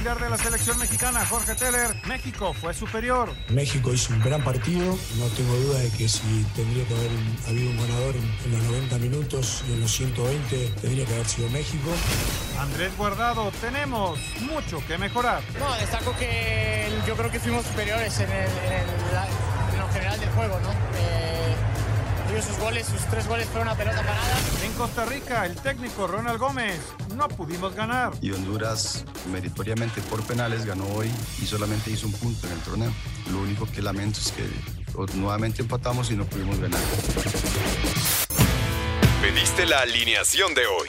Auxiliar de la selección mexicana, Jorge Teller, México fue superior. México hizo un gran partido, no tengo duda de que si tendría que haber un- habido un ganador en, en los 90 minutos y en los 120 tendría que haber sido México. Andrés Guardado, tenemos mucho que mejorar. No, destaco que el- yo creo que fuimos superiores en, el, en, el- en lo general del juego, ¿no? Eh, sus goles, sus tres goles fueron una pelota parada. En Costa Rica, el técnico Ronald Gómez, no pudimos ganar. y Honduras meritoriamente por penales ganó hoy y solamente hizo un punto en el torneo. Lo único que lamento es que nuevamente empatamos y no pudimos ganar. Pediste la alineación de hoy.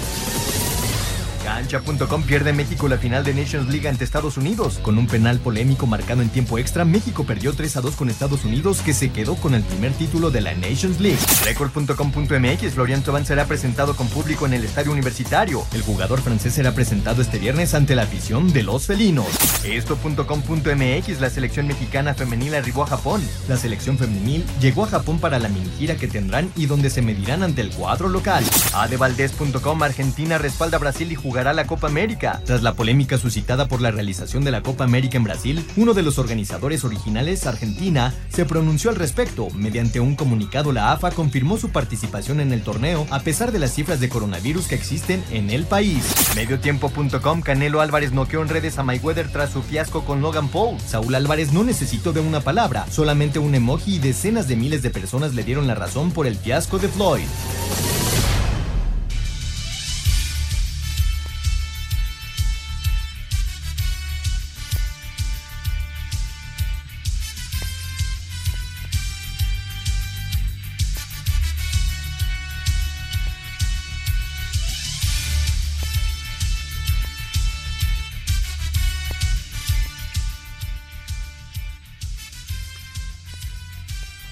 Cancha.com pierde México la final de Nations League ante Estados Unidos. Con un penal polémico marcado en tiempo extra, México perdió 3 a 2 con Estados Unidos, que se quedó con el primer título de la Nations League. Record.com.mx Florian Thauvin será presentado con público en el estadio universitario. El jugador francés será presentado este viernes ante la afición de los felinos. Esto.com.mx La selección mexicana femenil arribó a Japón. La selección femenil llegó a Japón para la mini gira que tendrán y donde se medirán ante el cuadro local. Adevaldez.com Argentina respalda a Brasil y jugará la Copa América. Tras la polémica suscitada por la realización de la Copa América en Brasil, uno de los organizadores originales, Argentina, se pronunció al respecto. Mediante un comunicado, la AFA confirmó su participación en el torneo a pesar de las cifras de coronavirus que existen en el país. Mediotiempo.com Canelo Álvarez noqueó en redes a Mayweather tras su fiasco con Logan Paul. Saúl Álvarez no necesitó de una palabra, solamente un emoji y decenas de miles de personas le dieron la razón por el fiasco de Floyd.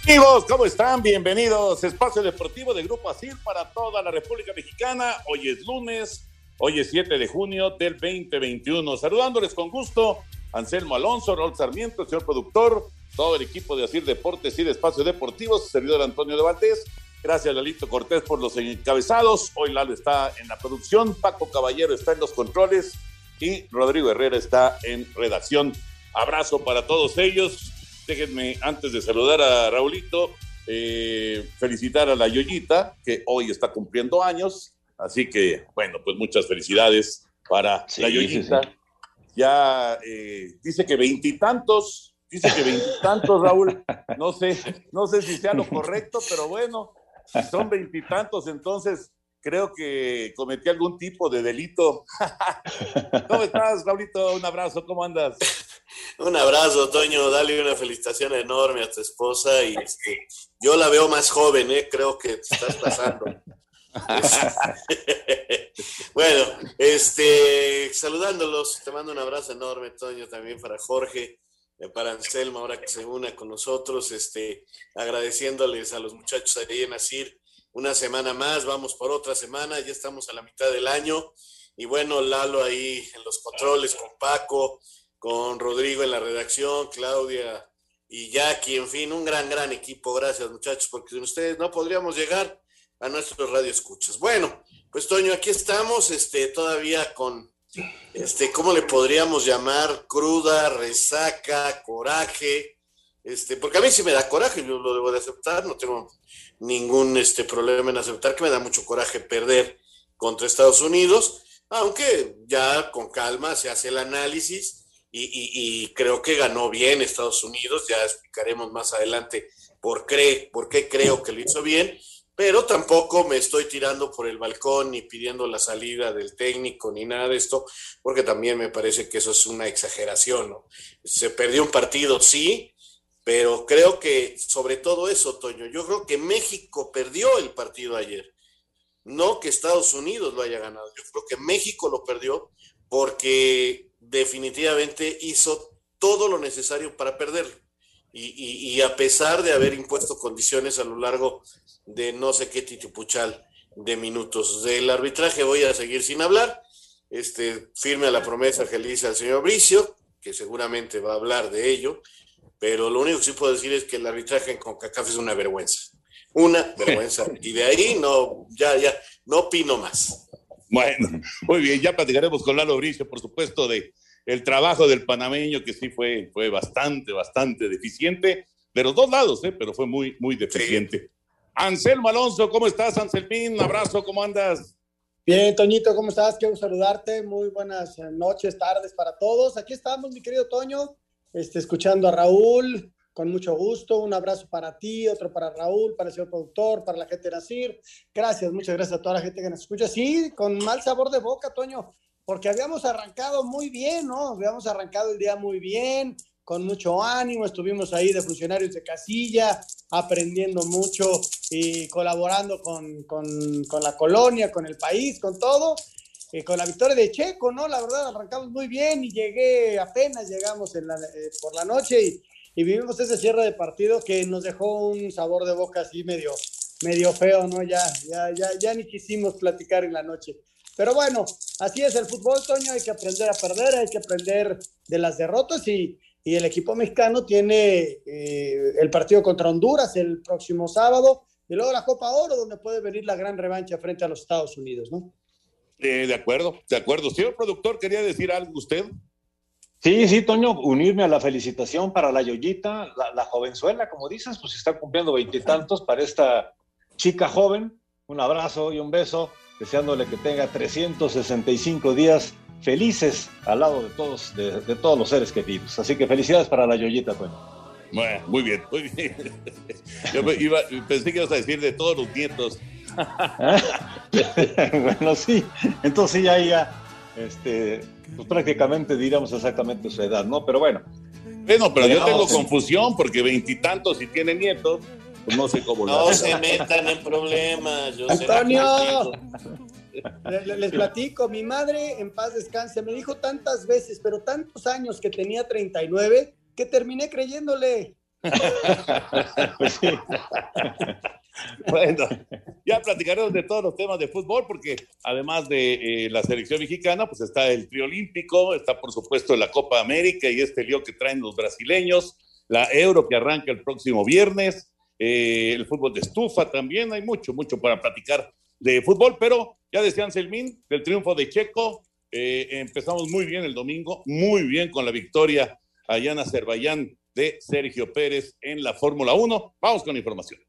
Amigos, ¿cómo están? Bienvenidos. Espacio Deportivo de Grupo Asir para toda la República Mexicana. Hoy es lunes, hoy es 7 de junio del 2021. Saludándoles con gusto, Anselmo Alonso, Raúl Sarmiento, el señor productor, todo el equipo de Asir Deportes y de Espacio Deportivo, su servidor Antonio de Valdés. Gracias, Lalito Cortés, por los encabezados. Hoy Lalo está en la producción, Paco Caballero está en los controles y Rodrigo Herrera está en redacción. Abrazo para todos ellos. Déjenme, antes de saludar a Raulito, eh, felicitar a la Yoyita, que hoy está cumpliendo años. Así que, bueno, pues muchas felicidades para Sí, la sí, Yoyita. sí. Ya eh, dice que veintitantos, dice que veintitantos, Raúl. No sé, no sé si sea lo correcto, pero bueno, si son veintitantos, entonces creo que cometí algún tipo de delito. ¿Cómo estás, Raulito? Un abrazo, ¿cómo andas? Un abrazo, Toño. Dale una felicitación enorme a tu esposa. Y este, yo la veo más joven, ¿eh? creo que te estás pasando. bueno, este, saludándolos, te mando un abrazo enorme, Toño, también para Jorge, eh, para Anselmo, ahora que se una con nosotros, este, agradeciéndoles a los muchachos ahí en Asir una semana más, vamos por otra semana, ya estamos a la mitad del año. Y bueno, Lalo ahí en los controles con Paco, con Rodrigo en la redacción, Claudia y Jackie, en fin, un gran, gran equipo. Gracias, muchachos, porque sin ustedes no podríamos llegar a nuestros radioescuchas. Bueno, pues Toño, aquí estamos, este, todavía con, este, ¿cómo le podríamos llamar? Cruda, resaca, coraje, este, porque a mí sí me da coraje, yo lo debo de aceptar, no tengo ningún este, problema en aceptar que me da mucho coraje perder contra Estados Unidos, aunque ya con calma se hace el análisis y, creo que ganó bien Estados Unidos, ya explicaremos más adelante por, por qué creo que lo hizo bien, pero tampoco me estoy tirando por el balcón ni pidiendo la salida del técnico ni nada de esto, porque también me parece que eso es una exageración. ¿no? Se perdió un partido, sí, pero creo que sobre todo eso, Toño, yo creo que México perdió el partido ayer, no que Estados Unidos lo haya ganado, yo creo que México lo perdió porque definitivamente hizo todo lo necesario para perderlo. Y, a pesar de haber impuesto condiciones a lo largo de no sé qué titipuchal de minutos del arbitraje, voy a seguir sin hablar. Este, firme a la promesa que le hice al señor Bricio, que seguramente va a hablar de ello, pero lo único que sí puedo decir es que el arbitraje en CONCACAF es una vergüenza. Una vergüenza. Y de ahí no, ya, ya, no opino más. Bueno, muy bien, ya platicaremos con Lalo Bricio, por supuesto, de el trabajo del panameño, que sí fue, fue bastante, bastante deficiente, de los dos lados, ¿eh? pero fue muy, muy deficiente. Anselmo Alonso, ¿cómo estás, Anselmín? Un abrazo, ¿cómo andas? Bien, Toñito, ¿cómo estás? Quiero saludarte. Muy buenas noches, tardes para todos. Aquí estamos, mi querido Toño, este, escuchando a Raúl, con mucho gusto. Un abrazo para ti, otro para Raúl, para el señor productor, para la gente de Nacir. Gracias, muchas gracias a toda la gente que nos escucha. Sí, con mal sabor de boca, Toño porque habíamos arrancado muy bien, ¿no? Habíamos arrancado el día muy bien, con mucho ánimo, estuvimos ahí de funcionarios de casilla, aprendiendo mucho y colaborando con, con, con la colonia, con el país, con todo. Y con la victoria de Checo, ¿no? La verdad, arrancamos muy bien y llegué, apenas llegamos en la, eh, por la noche y, y, vivimos ese cierre de partido que nos dejó un sabor de boca así medio, medio feo, ¿no? Ya, ya, ya, ya ni quisimos platicar en la noche. Pero bueno, así es el fútbol, Toño, hay que aprender a perder, hay que aprender de las derrotas y, el equipo mexicano tiene eh, el partido contra Honduras el próximo sábado y luego la Copa Oro, donde puede venir la gran revancha frente a los Estados Unidos, ¿no? Eh, de acuerdo, de acuerdo. Señor productor, ¿quería decir algo usted? Sí, sí, Toño, unirme a la felicitación para la Yoyita, la, la jovenzuela, como dices, pues está cumpliendo veintitantos para esta chica joven. Un abrazo y un beso deseándole que tenga 365 días felices al lado de todos, de, todos los seres queridos. Así que felicidades para la Yoyita, Bueno, muy bien, muy bien. Yo pensé que ibas a decir de todos los nietos. bueno, sí. Entonces ya, ya, este, pues prácticamente diríamos exactamente su edad, ¿no? Pero bueno. Bueno, pero yo tengo confusión porque veintitantos y tiene nietos. Pues no sé cómo No se metan en problemas. Antonio, les, platico, mi madre en paz descanse, me dijo tantas veces, pero tantos años que tenía 39, que terminé creyéndole. Pues bueno, ya platicaremos de todos los temas de fútbol, porque además de eh, la selección mexicana, pues está el triolímpico, está por supuesto la Copa América y este lío que traen los brasileños, la Euro que arranca el próximo viernes, eh, el fútbol de estufa también, hay mucho, mucho para platicar de fútbol, pero ya decía Anselmín, del triunfo de Checo, eh, empezamos muy bien el domingo, muy bien con la victoria allá en Azerbaiyán de Sergio Pérez en la Fórmula 1. Vamos con información.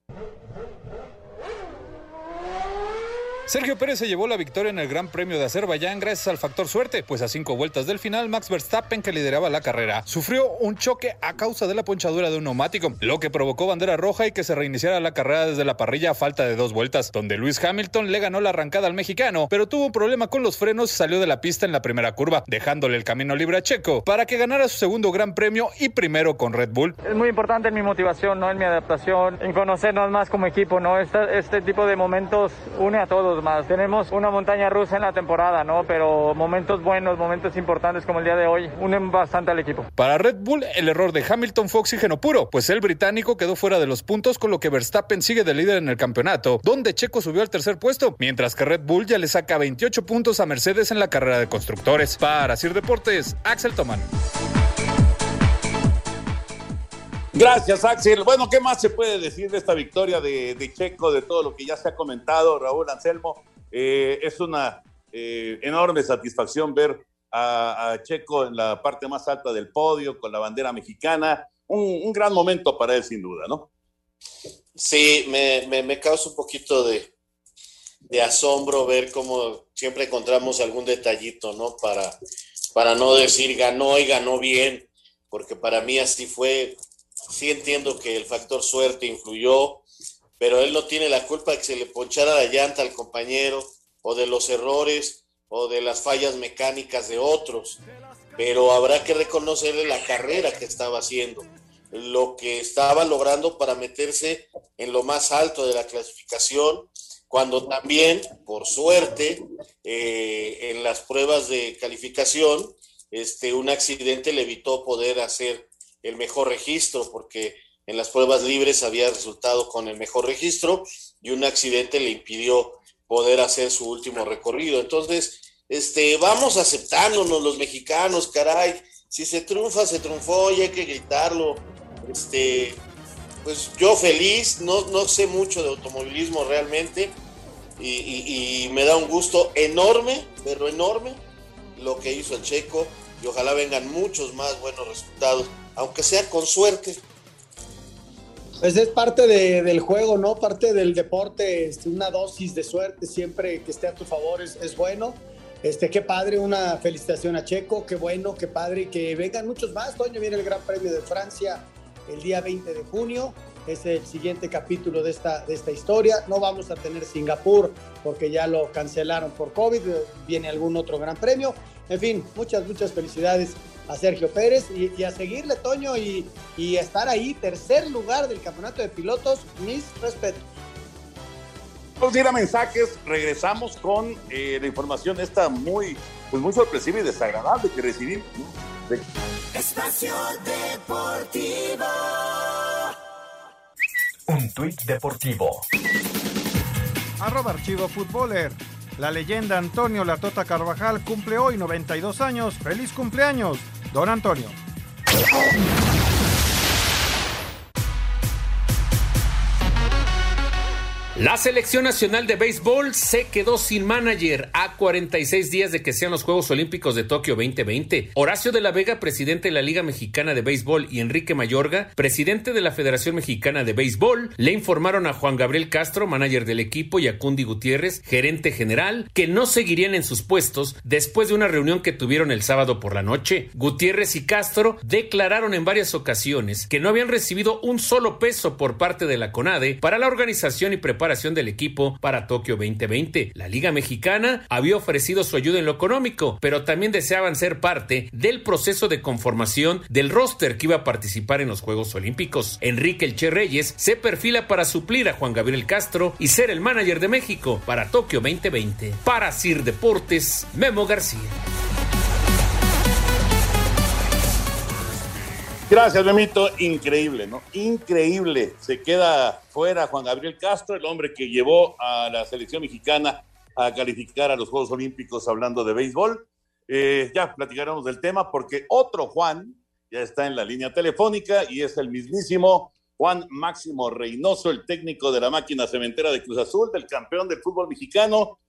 Sergio Pérez se llevó la victoria en el Gran Premio de Azerbaiyán gracias al factor suerte, pues a cinco vueltas del final, Max Verstappen, que lideraba la carrera, sufrió un choque a causa de la ponchadura de un neumático, lo que provocó bandera roja y que se reiniciara la carrera desde la parrilla a falta de dos vueltas, donde Luis Hamilton le ganó la arrancada al mexicano, pero tuvo un problema con los frenos y salió de la pista en la primera curva, dejándole el camino libre a Checo para que ganara su segundo Gran Premio y primero con Red Bull. Es muy importante en mi motivación, ¿no? en mi adaptación, en conocernos más como equipo, ¿no? Este, este tipo de momentos une a todos más. Tenemos una montaña rusa en la temporada, ¿no? Pero momentos buenos, momentos importantes como el día de hoy, unen bastante al equipo. Para Red Bull, el error de Hamilton fue oxígeno puro, pues el británico quedó fuera de los puntos, con lo que Verstappen sigue de líder en el campeonato, donde Checo subió al tercer puesto, mientras que Red Bull ya le saca 28 puntos a Mercedes en la carrera de constructores. Para Sir Deportes, Axel Toman. Gracias, Axel. Bueno, ¿qué más se puede decir de esta victoria de, de, Checo, de todo lo que ya se ha comentado, Raúl Anselmo? Eh, es una eh, enorme satisfacción ver a, Checo en la parte más alta del podio con la bandera mexicana. Un, gran momento para él, sin duda, ¿no? Sí, me, me, causa un poquito de, de, asombro ver cómo siempre encontramos algún detallito, ¿no? Para, para no decir ganó y ganó bien, porque para mí así fue. Sí entiendo que el factor suerte influyó, pero él no tiene la culpa de que se le ponchara la llanta al compañero o de los errores o de las fallas mecánicas de otros, pero habrá que reconocerle la carrera que estaba haciendo, lo que estaba logrando para meterse en lo más alto de la clasificación, cuando también, por suerte, eh, en las pruebas de calificación, este, un accidente le evitó poder hacer el mejor registro, porque en las pruebas libres había resultado con el mejor registro y un accidente le impidió poder hacer su último recorrido. Entonces, este, vamos aceptándonos los mexicanos, caray. Si se triunfa, se triunfó y hay que gritarlo. Este, pues yo feliz, no, no sé mucho de automovilismo realmente y, y me da un gusto enorme, pero enorme, lo que hizo el checo y ojalá vengan muchos más buenos resultados, aunque sea con suerte, pues es parte del juego, ¿no? Parte del deporte, este, una dosis de suerte siempre que esté a tu favor es, bueno. Este, qué padre, una felicitación a Checo, qué bueno, qué padre, que vengan muchos más. Toño viene el Gran Premio de Francia el día 20 de junio, es el siguiente capítulo de esta, de esta historia. No vamos a tener Singapur porque ya lo cancelaron por COVID, viene algún otro Gran Premio. En fin, muchas, muchas felicidades a Sergio Pérez y, a seguirle, Toño, y, estar ahí, tercer lugar del campeonato de pilotos, mis respetos. Vamos a ir a mensajes, regresamos con eh, la información esta muy, pues muy sorpresiva y desagradable que recibimos. Espacio Deportivo. Un tuit deportivo. Arroba archivo futboler. La leyenda Antonio Latota Carvajal cumple hoy 92 años. ¡Feliz cumpleaños! Don Antonio. La selección nacional de béisbol se quedó sin manager a 46 días de que sean los Juegos Olímpicos de Tokio 2020. Horacio de la Vega, presidente de la Liga Mexicana de Béisbol, y Enrique Mayorga, presidente de la Federación Mexicana de Béisbol, le informaron a Juan Gabriel Castro, manager del equipo, y a Cundi Gutiérrez, gerente general, que no seguirían en sus puestos después de una reunión que tuvieron el sábado por la noche. Gutiérrez y Castro declararon en varias ocasiones que no habían recibido un solo peso por parte de la CONADE para la organización y preparación del equipo para Tokio 2020. La Liga Mexicana había ofrecido su ayuda en lo económico, pero también deseaban ser parte del proceso de conformación del roster que iba a participar en los Juegos Olímpicos. Enrique Elche Reyes se perfila para suplir a Juan Gabriel Castro y ser el manager de México para Tokio 2020. Para Sir Deportes, Memo García. Gracias, Memito. Increíble, ¿no? Increíble. Se queda fuera Juan Gabriel Castro, el hombre que llevó a la selección mexicana a calificar a los Juegos Olímpicos hablando de béisbol. Eh, ya platicaremos del tema porque otro Juan ya está en la línea telefónica y es el mismísimo Juan Máximo Reynoso, el técnico de la máquina cementera de Cruz Azul, del campeón del fútbol mexicano.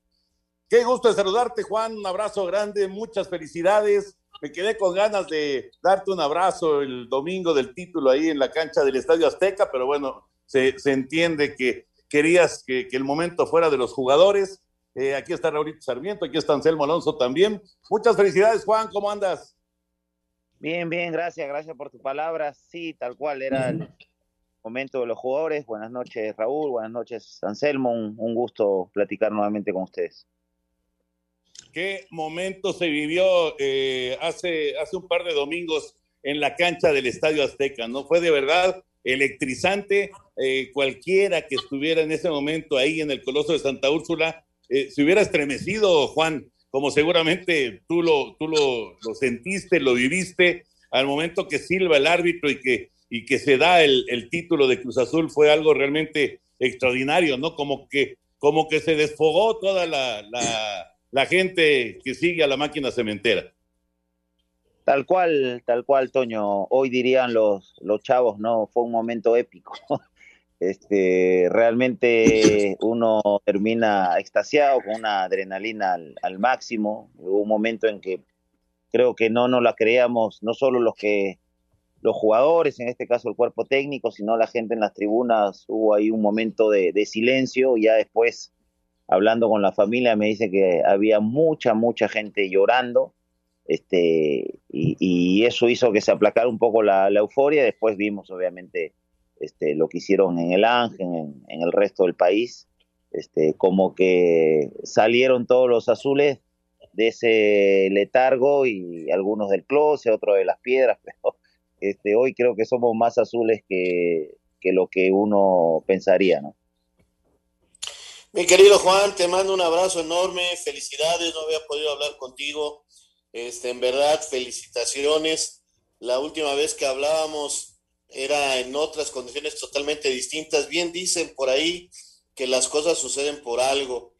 Qué gusto de saludarte, Juan. Un abrazo grande, muchas felicidades me quedé con ganas de darte un abrazo el domingo del título ahí en la cancha del Estadio Azteca, pero bueno, se, entiende que querías que, el momento fuera de los jugadores. Eh, aquí está Raúl Sarmiento, aquí está Anselmo Alonso también. Muchas felicidades, Juan, ¿cómo andas? Bien, bien, gracias, gracias por tus palabras. Sí, tal cual era el momento de los jugadores. Buenas noches, Raúl, buenas noches, Anselmo. un gusto platicar nuevamente con ustedes qué momento se vivió eh, hace, hace un par de domingos en la cancha del Estadio Azteca, ¿no? Fue de verdad electrizante. Eh, cualquiera que estuviera en ese momento ahí en el Coloso de Santa Úrsula eh, se hubiera estremecido, Juan, como seguramente tú lo, tú lo, lo, sentiste, lo viviste al momento que silba el árbitro y que, y que se da el, el título de Cruz Azul, fue algo realmente extraordinario, ¿no? Como que, como que se desfogó toda la, la la gente que sigue a la máquina cementera. Tal cual, tal cual, Toño. Hoy dirían los, los chavos, ¿no? Fue un momento épico. Este, realmente uno termina extasiado con una adrenalina al, máximo. Hubo un momento en que creo que no nos la creíamos, no solo los que los jugadores, en este caso el cuerpo técnico, sino la gente en las tribunas, hubo ahí un momento de, de silencio, ya después hablando con la familia me dice que había mucha, mucha gente llorando, este, y, eso hizo que se aplacara un poco la, euforia, después vimos obviamente este, lo que hicieron en el Ángel, en, el resto del país, este, como que salieron todos los azules de ese letargo y algunos del closet, otros de las piedras, pero este, hoy creo que somos más azules que, que lo que uno pensaría, ¿no? Mi querido Juan, te mando un abrazo enorme, felicidades, no había podido hablar contigo, este, en verdad, felicitaciones. La última vez que hablábamos era en otras condiciones totalmente distintas. Bien dicen por ahí que las cosas suceden por algo.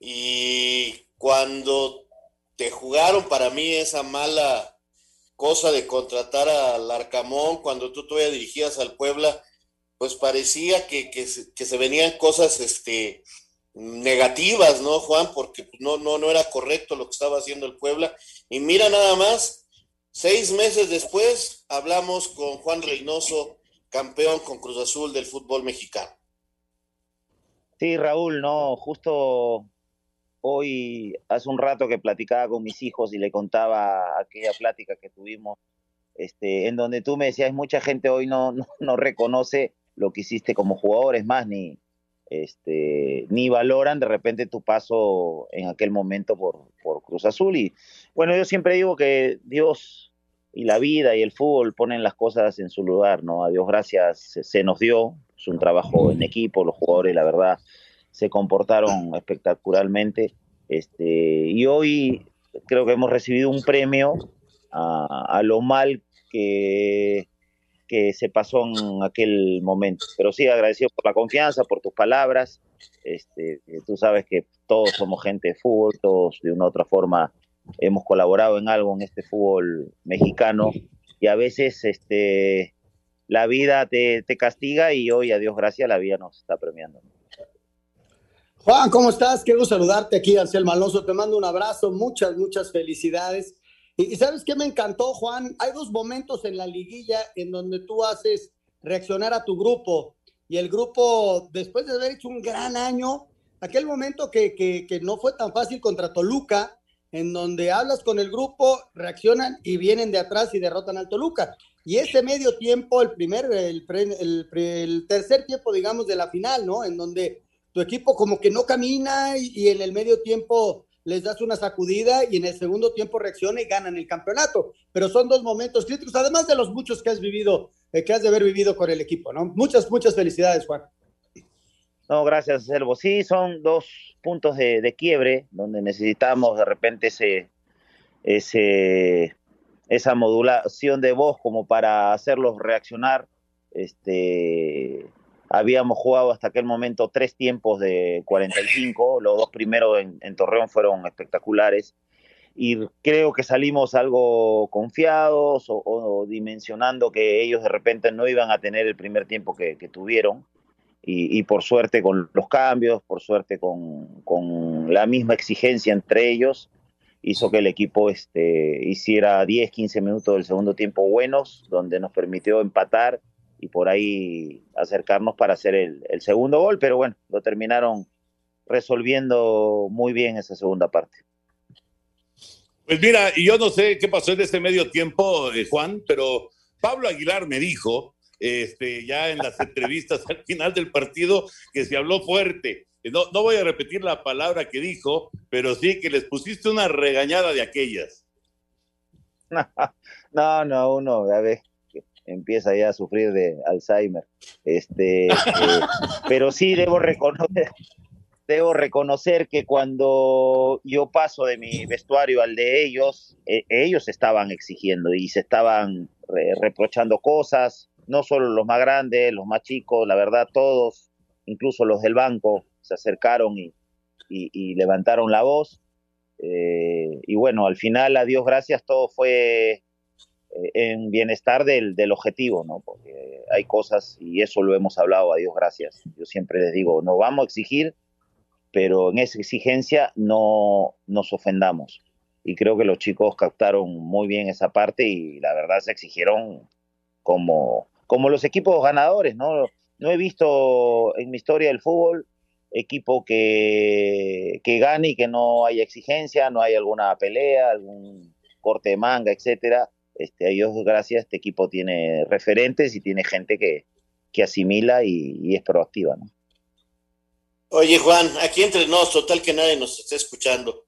Y cuando te jugaron para mí esa mala cosa de contratar al Arcamón, cuando tú todavía dirigías al Puebla, pues parecía que, que, se venían cosas este, negativas, ¿no, Juan? Porque pues, no, no, no era correcto lo que estaba haciendo el Puebla. Y mira nada más, seis meses después hablamos con Juan Reynoso, campeón con Cruz Azul del fútbol mexicano. Sí, Raúl, no, justo hoy, hace un rato que platicaba con mis hijos y le contaba aquella plática que tuvimos, este, en donde tú me decías, mucha gente hoy no, no, reconoce lo que hiciste como jugador, es más, ni, este, ni valoran de repente tu paso en aquel momento por, por Cruz Azul. Y bueno, yo siempre digo que Dios y la vida y el fútbol ponen las cosas en su lugar, ¿no? A Dios gracias se nos dio, es un trabajo en equipo, los jugadores, la verdad, se comportaron espectacularmente. Este, y hoy creo que hemos recibido un premio a, lo mal que, que se pasó en aquel momento. Pero sí, agradecido por la confianza, por tus palabras. Este, tú sabes que todos somos gente de fútbol, todos de una u otra forma hemos colaborado en algo en este fútbol mexicano y a veces este, la vida te, castiga y hoy, a Dios gracias, la vida nos está premiando. Juan, ¿cómo estás? Gusto saludarte aquí, Anselmo Alonso. Te mando un abrazo, muchas, muchas felicidades. Y, ¿sabes qué me encantó, Juan? Hay dos momentos en la liguilla en donde tú haces reaccionar a tu grupo y el grupo, después de haber hecho un gran año, aquel momento que, que, que no fue tan fácil contra Toluca, en donde hablas con el grupo, reaccionan y vienen de atrás y derrotan al Toluca. Y ese medio tiempo, el primer, el, el, tercer tiempo, digamos, de la final, ¿no? En donde tu equipo como que no camina y, en el medio tiempo les das una sacudida y en el segundo tiempo reacciona y ganan el campeonato. Pero son dos momentos críticos, además de los muchos que has vivido, eh, que has de haber vivido con el equipo, ¿no? Muchas, muchas felicidades, Juan. No, gracias, Servo. Sí, son dos puntos de, quiebre donde necesitamos de repente ese, ese, esa modulación de voz como para hacerlos reaccionar. Este, habíamos jugado hasta aquel momento tres tiempos de 45, los dos primeros en, Torreón fueron espectaculares y creo que salimos algo confiados o, dimensionando que ellos de repente no iban a tener el primer tiempo que tuvieron y, por suerte con los cambios, por suerte con, la misma exigencia entre ellos, hizo que el equipo este, hiciera 10, 15 minutos del segundo tiempo buenos, donde nos permitió empatar y por ahí acercarnos para hacer el, segundo gol, pero bueno, lo terminaron resolviendo muy bien esa segunda parte. Pues mira, y yo no sé qué pasó en este medio tiempo, eh, Juan, pero Pablo Aguilar me dijo este, ya en las entrevistas al final del partido, que se habló fuerte. No, no voy a repetir la palabra que dijo, pero sí que les pusiste una regañada de aquellas. No, no, uno a ver empieza ya a sufrir de Alzheimer. Este, eh, pero sí debo reconocer, debo reconocer que cuando yo paso de mi vestuario al de ellos, eh, ellos estaban exigiendo y se estaban reprochando cosas, no solo los más grandes, los más chicos, la verdad todos, incluso los del banco, se acercaron y, levantaron la voz. Eh, y bueno, al final, a Dios gracias, todo fue eh, en bienestar del, objetivo, ¿no? Porque hay cosas, y eso lo hemos hablado, a Dios gracias. Yo siempre les digo, no vamos a exigir, pero en esa exigencia no nos ofendamos. Y creo que los chicos captaron muy bien esa parte y la verdad se exigieron como, como los equipos ganadores, ¿no? No he visto en mi historia del fútbol equipo que, que gane y que no haya exigencia, no hay alguna pelea, algún corte de manga, etcétera. Este, a Dios gracias, este equipo tiene referentes y tiene gente que, que asimila y, y es proactiva, ¿no? Oye, Juan, aquí entre nos, total que nadie nos está escuchando.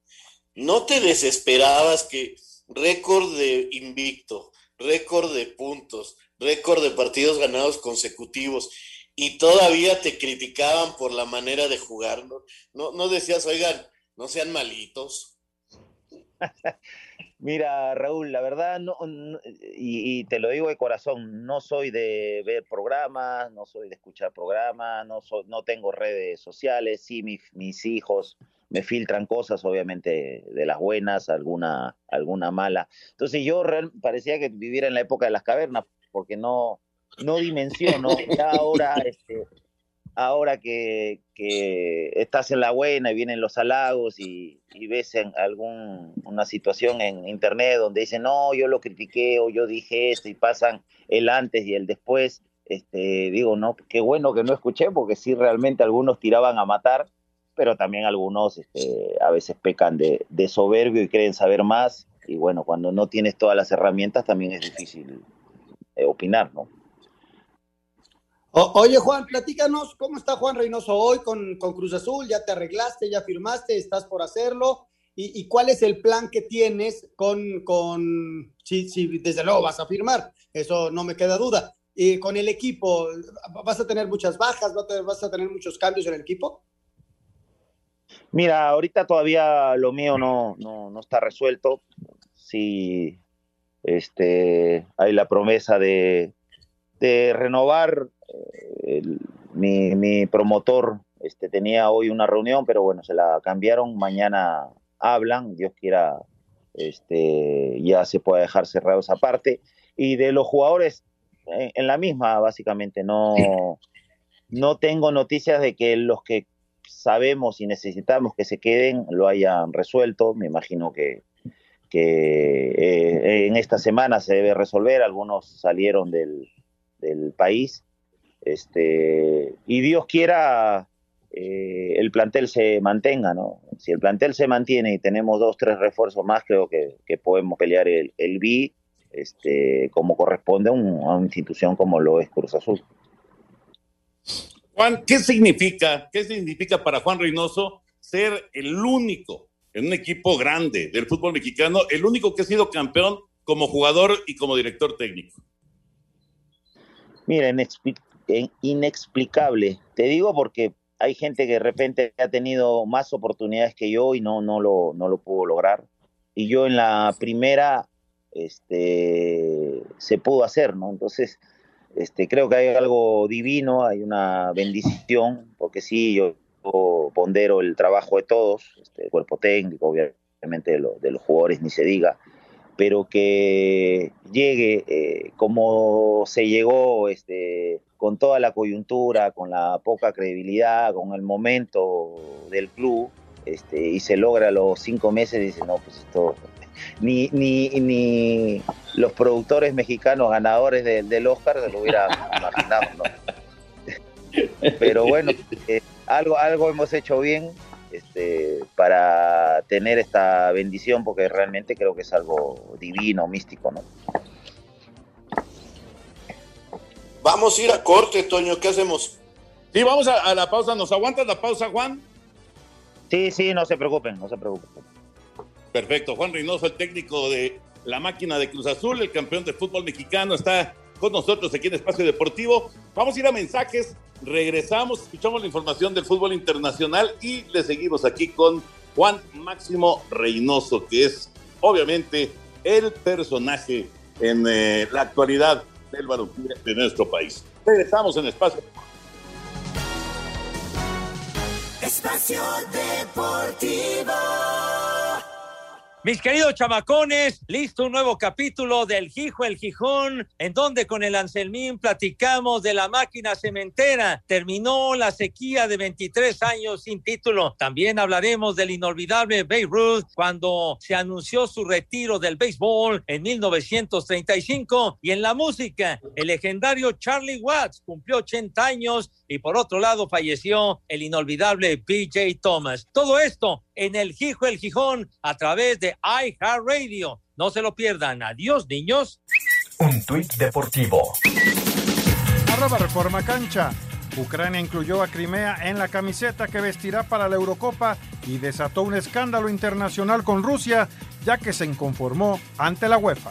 ¿No te desesperabas que récord de invicto, récord de puntos, récord de partidos ganados consecutivos y todavía te criticaban por la manera de jugar? ¿No, no, no decías, oigan, no sean malitos? Mira, Raúl, la verdad, no, y, te lo digo de corazón, no soy de ver programas, no soy de escuchar programas, no, soy, no tengo redes sociales, sí, mi- mis hijos me filtran cosas, obviamente, de las buenas, alguna, alguna mala. Entonces yo real- parecía que viviera en la época de las cavernas, porque no, no dimensiono, ya ahora, este, ahora que, que estás en la buena y vienen los halagos y, ves en algún, una situación en internet donde dicen, no, yo lo critiqué o yo dije esto y pasan el antes y el después, este, digo, no, qué bueno que no escuché porque sí realmente algunos tiraban a matar, pero también algunos este, a veces pecan de, de soberbio y creen saber más y bueno, cuando no tienes todas las herramientas también es difícil eh, opinar, ¿no? Oye, Juan, platícanos cómo está Juan Reynoso hoy con, con Cruz Azul. Ya te arreglaste, ya firmaste, estás por hacerlo. ¿Y, cuál es el plan que tienes con, con si, si desde luego vas a firmar? Eso no me queda duda. Y con el equipo, ¿vas a tener muchas bajas? ¿Vas a tener- ¿Vas a tener muchos cambios en el equipo? Mira, ahorita todavía lo mío no, no, no está resuelto. Sí, este, hay la promesa de, de renovar. Mi, mi promotor este, tenía hoy una reunión, pero bueno, se la cambiaron. Mañana hablan, Dios quiera, este, ya se pueda dejar cerrado esa parte. Y de los jugadores, en, la misma, básicamente, no, no tengo noticias de que los que sabemos y necesitamos que se queden lo hayan resuelto. Me imagino que, eh, en esta semana se debe resolver. Algunos salieron del país. Este, y Dios quiera eh, el plantel se mantenga, ¿no? Si el plantel se mantiene y tenemos dos, tres refuerzos más, creo que, que podemos pelear el, el B este, como corresponde a, un- a una institución como lo es Cruz Azul. Juan, ¿qué significa, qué significa para Juan Reynoso ser el único en un equipo grande del fútbol mexicano, el único que ha sido campeón como jugador y como director técnico? Mira, inexpli- en- inexplicable. Te digo porque hay gente que de repente ha tenido más oportunidades que yo y no, no, lo, no lo pudo lograr. Y yo en la primera este, se pudo hacer, ¿no? Entonces, este, creo que hay algo divino, hay una bendición, porque sí, yo, pondero el trabajo de todos, este, el cuerpo técnico, obviamente de, lo- de los jugadores ni se diga, pero que llegue eh, como se llegó este, con toda la coyuntura, con la poca credibilidad, con el momento del club, este, y se logra los cinco meses, dice, no, pues esto, ni, ni, ni los productores mexicanos ganadores de- del Oscar se lo hubieran imaginado, ¿no? Pero bueno, eh, algo, algo hemos hecho bien este, para tener esta bendición, porque realmente creo que es algo divino, místico, ¿no? Vamos a ir a corte, Toño, ¿qué hacemos? Sí, vamos a, a la pausa. ¿Nos aguantas la pausa, Juan? Sí, sí, no se preocupen, no se preocupen. Perfecto. Juan Reynoso, el técnico de la máquina de Cruz Azul, el campeón del fútbol mexicano, está con nosotros aquí en Espacio Deportivo. Vamos a ir a mensajes, regresamos, escuchamos la información del fútbol internacional y le seguimos aquí con Juan Máximo Reynoso, que es obviamente el personaje en eh, la actualidad del balompié de nuestro país. Regresamos en Espacio Espacio Deportivo. Mis queridos chamacones, listo un nuevo capítulo del Gijo el Gijón, en donde con el Anselmín platicamos de la máquina cementera. Terminó la sequía de 23 años sin título. También hablaremos del inolvidable Babe Ruth cuando se anunció su retiro del béisbol en 1935. Y en la música, el legendario Charlie Watts cumplió 80 años y por otro lado falleció el inolvidable PJ Thomas. Todo esto en el Gijo el Gijón a través de iHeartRadio. No se lo pierdan. Adiós, niños. Un tuit deportivo. Arroba Reforma Cancha. Ucrania incluyó a Crimea en la camiseta que vestirá para la Eurocopa y desató un escándalo internacional con Rusia, ya que se inconformó ante la UEFA.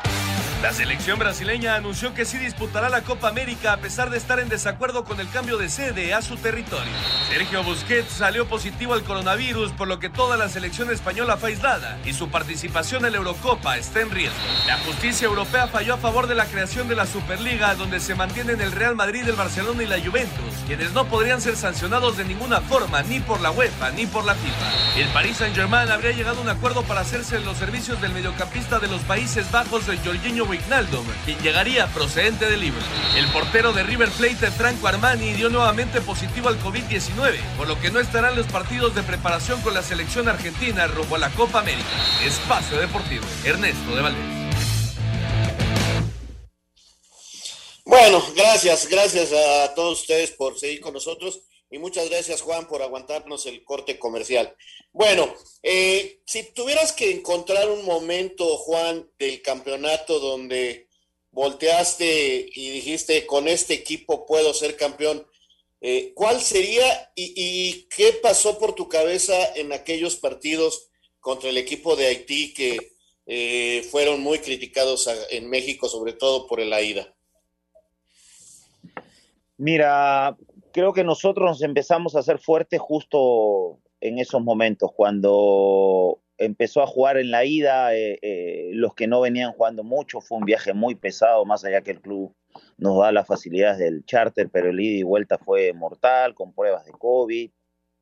La selección brasileña anunció que sí disputará la Copa América a pesar de estar en desacuerdo con el cambio de sede a su territorio. Sergio Busquets salió positivo al coronavirus, por lo que toda la selección española fue aislada y su participación en la Eurocopa está en riesgo. La justicia europea falló a favor de la creación de la Superliga, donde se mantienen el Real Madrid, el Barcelona y la Juventus, quienes no podrían ser sancionados de ninguna forma, ni por la UEFA ni por la FIFA. El Paris Saint-Germain habría llegado a un acuerdo para hacerse los servicios del mediocampista de los Países Bajos, de Jorginho Wijnaldum, quien llegaría procedente de Liverpool. El portero de River Plate, Franco Armani, dio nuevamente positivo al COVID-19, por lo que no estarán los partidos de preparación con la selección argentina rumbo a la Copa América. Espacio Deportivo, Ernesto de Valdés. Bueno, gracias, gracias a todos ustedes por seguir con nosotros y muchas gracias Juan por aguantarnos el corte comercial. Bueno, eh, si tuvieras que encontrar un momento, Juan, del campeonato donde volteaste y dijiste, con este equipo puedo ser campeón, eh, ¿cuál sería y, qué pasó por tu cabeza en aquellos partidos contra el equipo de Haití que eh, fueron muy criticados en México, sobre todo por el AIDA? Mira, creo que nosotros nos empezamos a hacer fuertes justo en esos momentos, cuando empezó a jugar en la ida, eh, eh, los que no venían jugando mucho, fue un viaje muy pesado, más allá que el club nos da las facilidades del charter, pero el ida y vuelta fue mortal, con pruebas de COVID,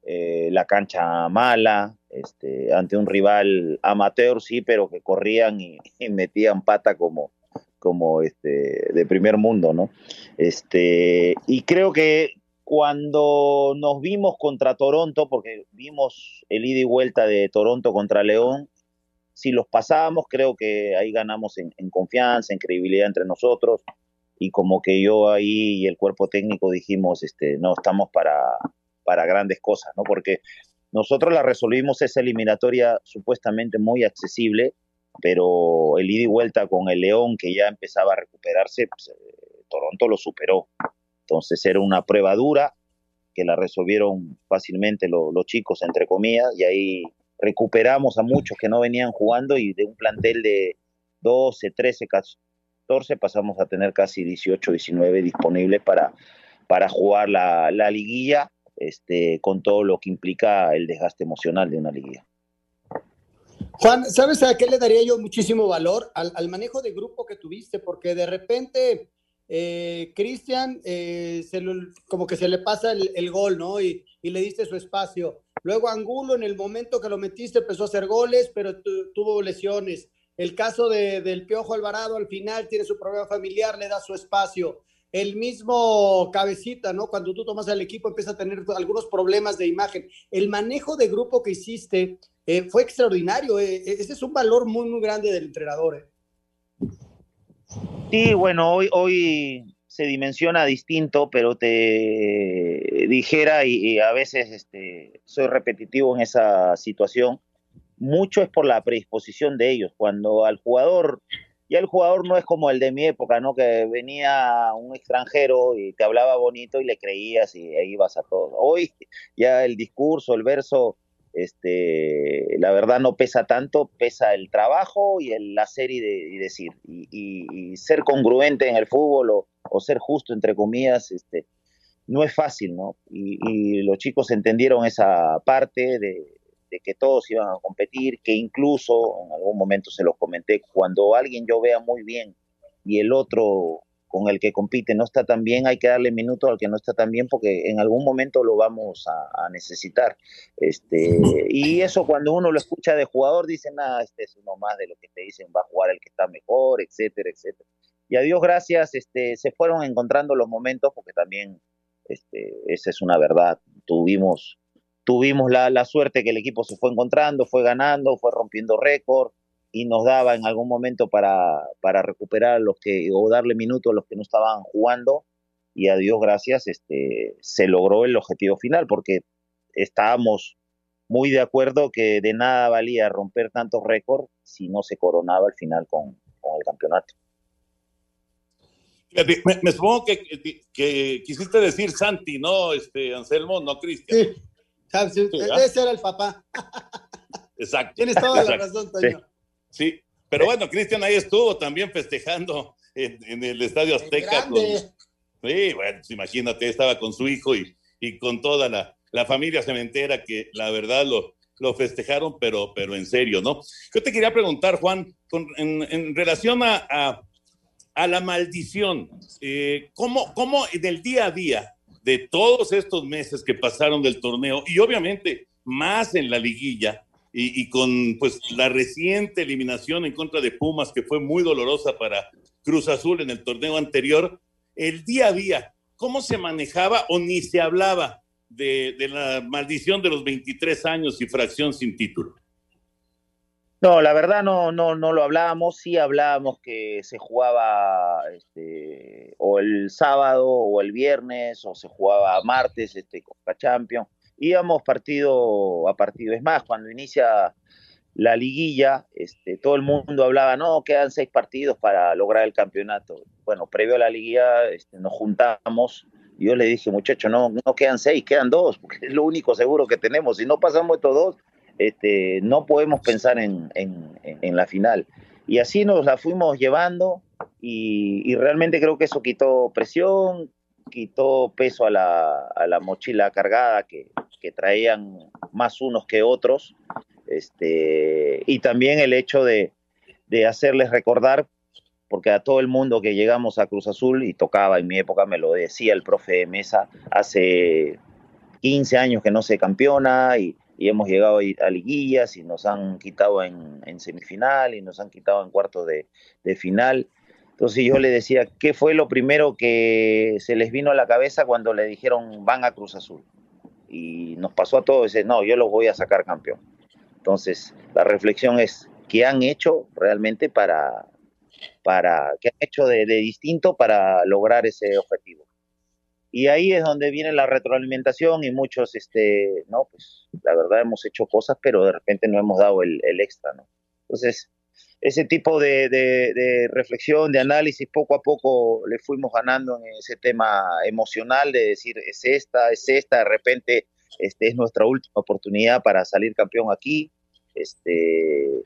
eh, la cancha mala, este, ante un rival amateur, sí, pero que corrían y, y metían pata como, como este, de primer mundo, ¿no? Este, y creo que cuando nos vimos contra Toronto, porque vimos el ida y vuelta de Toronto contra León, si los pasábamos, creo que ahí ganamos en, confianza, en credibilidad entre nosotros, y como que yo ahí y el cuerpo técnico dijimos, este, no, estamos para, para grandes cosas, ¿no? Porque nosotros la resolvimos esa eliminatoria supuestamente muy accesible, pero el ida y vuelta con el León, que ya empezaba a recuperarse, pues, eh, Toronto lo superó. Entonces era una prueba dura que la resolvieron fácilmente lo, los chicos, entre comillas, y ahí recuperamos a muchos que no venían jugando y de un plantel de 12, 13, 14 pasamos a tener casi 18, 19 disponibles para, para jugar la, la liguilla este, con todo lo que implica el desgaste emocional de una liguilla. Juan, ¿sabes a qué le daría yo muchísimo valor? Al, al manejo de grupo que tuviste, porque de repente eh, Cristian, eh, como que se le pasa el, gol, ¿no? Y, y, le diste su espacio. Luego Angulo, en el momento que lo metiste, empezó a hacer goles, pero tu, tuvo lesiones. El caso de, del Piojo Alvarado, al final tiene su problema familiar, le da su espacio. El mismo cabecita, ¿no? Cuando tú tomas al equipo empieza a tener algunos problemas de imagen. El manejo de grupo que hiciste eh, fue extraordinario. Eh. Ese es un valor muy, muy grande del entrenador. Sí, bueno, hoy, hoy se dimensiona distinto, pero te dijera, y, a veces este, soy repetitivo en esa situación, mucho es por la predisposición de ellos. Cuando al jugador, ya el jugador no es como el de mi época, ¿no? Que venía un extranjero y te hablaba bonito y le creías y ahí ibas a todo. Hoy ya el discurso, el verso, este, la verdad no pesa tanto, pesa el trabajo y el hacer y, de, decir. Y, ser congruente en el fútbol o, ser justo, entre comillas, este, no es fácil, ¿no? Y, y los chicos entendieron esa parte de, de, que todos iban a competir, que incluso en algún momento se los comenté, cuando alguien yo vea muy bien y el otro con el que compite no está tan bien, hay que darle minutos al que no está tan bien porque en algún momento lo vamos a, necesitar. Este, y eso cuando uno lo escucha de jugador dice, nada, este es uno más de lo que te dicen, va a jugar el que está mejor, etcétera, etcétera. Y a Dios gracias, este, se fueron encontrando los momentos porque también este, esa es una verdad. Tuvimos, tuvimos la, la suerte que el equipo se fue encontrando, fue ganando, fue rompiendo récord y nos daba en algún momento para, para recuperar los que o darle minutos a los que no estaban jugando y a Dios gracias este se logró el objetivo final porque estábamos muy de acuerdo que de nada valía romper tantos récords si no se coronaba al final con, el campeonato. Me, supongo que, que, quisiste decir Santi, ¿no? Este, Anselmo, no Cristian. Sí, ese era el papá. Exacto. Tienes toda la razón, Toño. Sí, pero bueno, Cristian ahí estuvo también festejando en, el Estadio Azteca. sí, bueno, pues imagínate, estaba con su hijo y, y con toda la, la, familia cementera que la verdad lo, lo festejaron, pero, pero en serio, ¿no? Yo te quería preguntar, Juan, con, en, en, relación a, a, a la maldición, eh, ¿cómo, ¿cómo del día a día de todos estos meses que pasaron del torneo y obviamente más en la liguilla, y, con pues la reciente eliminación en contra de Pumas, que fue muy dolorosa para Cruz Azul en el torneo anterior, el día a día, ¿cómo se manejaba o ni se hablaba de, la maldición de los 23 años y fracción sin título? No, la verdad no, no, no lo hablábamos, sí hablábamos que se jugaba este, o el sábado o el viernes o se jugaba martes este, Copa Champions íbamos partido a partido. Es más, cuando inicia la liguilla, este, todo el mundo hablaba, no, quedan seis partidos para lograr el campeonato. Bueno, previo a la liguilla este, nos juntamos y yo le dije, muchachos, no, no quedan seis, quedan dos, porque es lo único seguro que tenemos. Si no pasamos estos dos, este, no podemos pensar en, en, la final. Y así nos la fuimos llevando y, y realmente creo que eso quitó presión, quitó peso a la, a la mochila cargada que, que, traían más unos que otros, este, y también el hecho de, de, hacerles recordar, porque a todo el mundo que llegamos a Cruz Azul, y tocaba en mi época, me lo decía el profe Mesa, hace 15 años que no se campeona y, y hemos llegado a liguillas y nos han quitado en, semifinal y nos han quitado en cuartos de, de final entonces yo le decía, ¿qué fue lo primero que se les vino a la cabeza cuando le dijeron van a Cruz Azul? Y nos pasó a todos, dice, no, yo los voy a sacar campeón. Entonces la reflexión es, ¿qué han hecho realmente para, para qué han hecho de, distinto para lograr ese objetivo? Y ahí es donde viene la retroalimentación y muchos, este, no, pues la verdad hemos hecho cosas, pero de repente no hemos dado el, el extra, ¿no? Entonces, ese tipo de, reflexión, de análisis, poco a poco le fuimos ganando en ese tema emocional de decir, es esta, es esta, de repente este, es nuestra última oportunidad para salir campeón aquí. Este,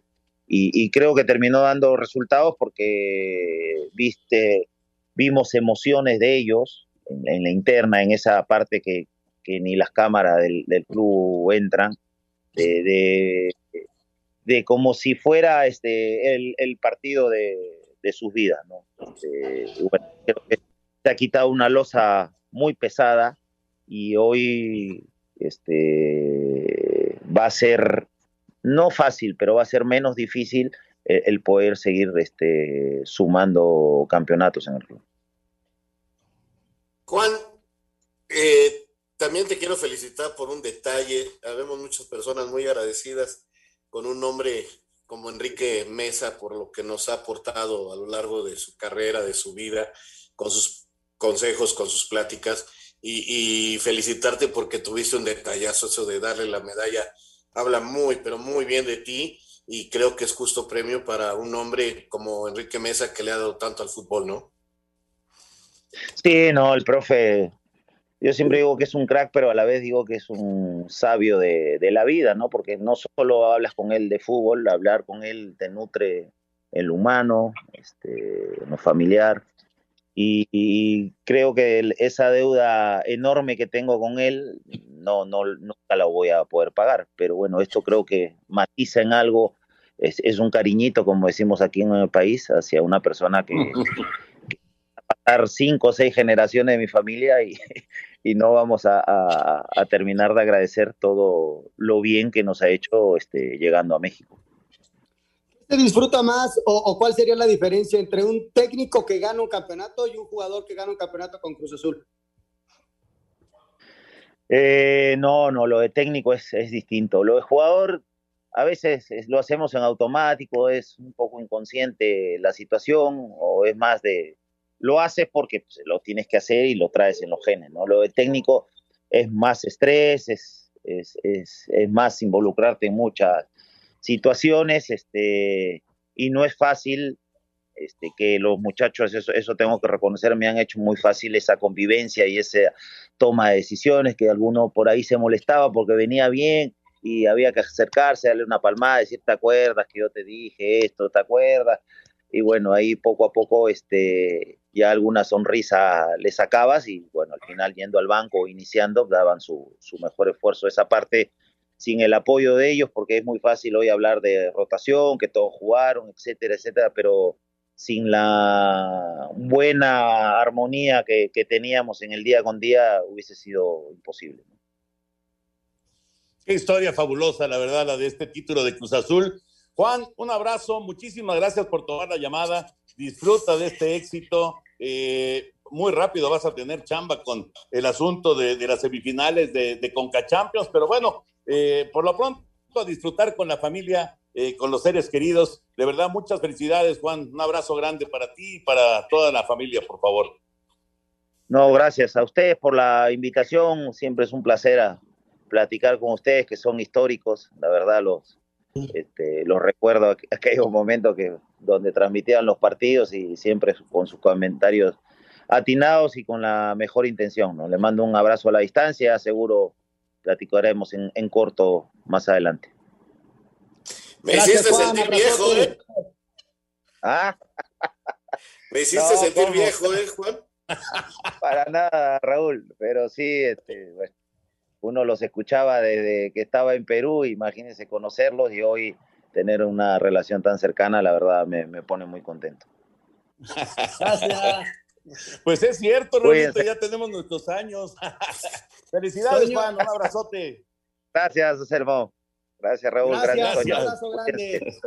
y, creo que terminó dando resultados porque viste, vimos emociones de ellos en, la interna, en esa parte que, ni las cámaras del, club entran, de, de como si fuera este el, partido de, sus vidas, ¿no? Este, se ha quitado una losa muy pesada y hoy este va a ser no fácil, pero va a ser menos difícil eh, el, poder seguir este sumando campeonatos en el club. Juan, eh, también te quiero felicitar por un detalle. Habemos muchas personas muy agradecidas con un nombre como Enrique Mesa por lo que nos ha aportado a lo largo de su carrera, de su vida, con sus consejos, con sus pláticas, y, felicitarte porque tuviste un detallazo, eso de darle la medalla, habla muy, pero muy bien de ti, y creo que es justo premio para un hombre como Enrique Mesa que le ha dado tanto al fútbol, ¿no? Sí, no, el profe yo siempre digo que es un crack, pero a la vez digo que es un sabio de, la vida, ¿no? Porque no solo hablas con él de fútbol, hablar con él te nutre el humano, este, lo familiar. Y, creo que esa deuda enorme que tengo con él, no, no, nunca la voy a poder pagar. Pero bueno, esto creo que matiza en algo, es, es un cariñito, como decimos aquí en el país, hacia una persona que, dar cinco o seis generaciones de mi familia y, y no vamos a, a, terminar de agradecer todo lo bien que nos ha hecho este, llegando a México. ¿Qué se disfruta más o, o, cuál sería la diferencia entre un técnico que gana un campeonato y un jugador que gana un campeonato con Cruz Azul? Eh, no, no, lo de técnico es, es distinto. Lo de jugador a veces lo hacemos en automático, es un poco inconsciente la situación o es más de, lo haces porque pues, lo tienes que hacer y lo traes en los genes, ¿no? Lo de técnico es más estrés, es, es, es, es más involucrarte en muchas situaciones, este, y no es fácil este, que los muchachos, eso, eso tengo que reconocer, me han hecho muy fácil esa convivencia y esa toma de decisiones, que alguno por ahí se molestaba porque venía bien y había que acercarse, darle una palmada, decir, ¿te acuerdas que yo te dije esto? ¿Te acuerdas? Y bueno, ahí poco a poco este, ya alguna sonrisa le sacabas y bueno, al final yendo al banco, iniciando, daban su, su mejor esfuerzo. Esa parte sin el apoyo de ellos, porque es muy fácil hoy hablar de rotación, que todos jugaron, etcétera, etcétera, pero sin la buena armonía que, que teníamos en el día con día hubiese sido imposible. Qué historia fabulosa, la verdad, la de este título de Cruz Azul. Juan, un abrazo, muchísimas gracias por tomar la llamada. Disfruta de este éxito. Eh, muy rápido vas a tener chamba con el asunto de, las semifinales de, de, Conca Champions, pero bueno, eh, por lo pronto a disfrutar con la familia, eh, con los seres queridos. De verdad, muchas felicidades, Juan. Un abrazo grande para ti y para toda la familia, por favor. No, gracias a ustedes por la invitación. Siempre es un placer platicar con ustedes que son históricos, la verdad los, este, los recuerdo aquellos momentos que donde transmitían los partidos y siempre con sus comentarios atinados y con la mejor intención. ¿no? Le mando un abrazo a la distancia, seguro platicaremos en, en corto más adelante. Me hiciste Juan, sentir viejo, ¿eh? ¿Ah? Me hiciste no, sentir ¿cómo? viejo, ¿eh, Juan? Para nada, Raúl, pero sí, este, bueno, uno los escuchaba desde que estaba en Perú, imagínense conocerlos y hoy tener una relación tan cercana, la verdad me, me pone muy contento. Gracias. Pues es cierto, Rolito, ya tenemos nuestros años. Felicidades, Soño. Juan, un abrazote. Gracias, Servo. Gracias, Raúl. Gracias, Gracias un abrazo grande.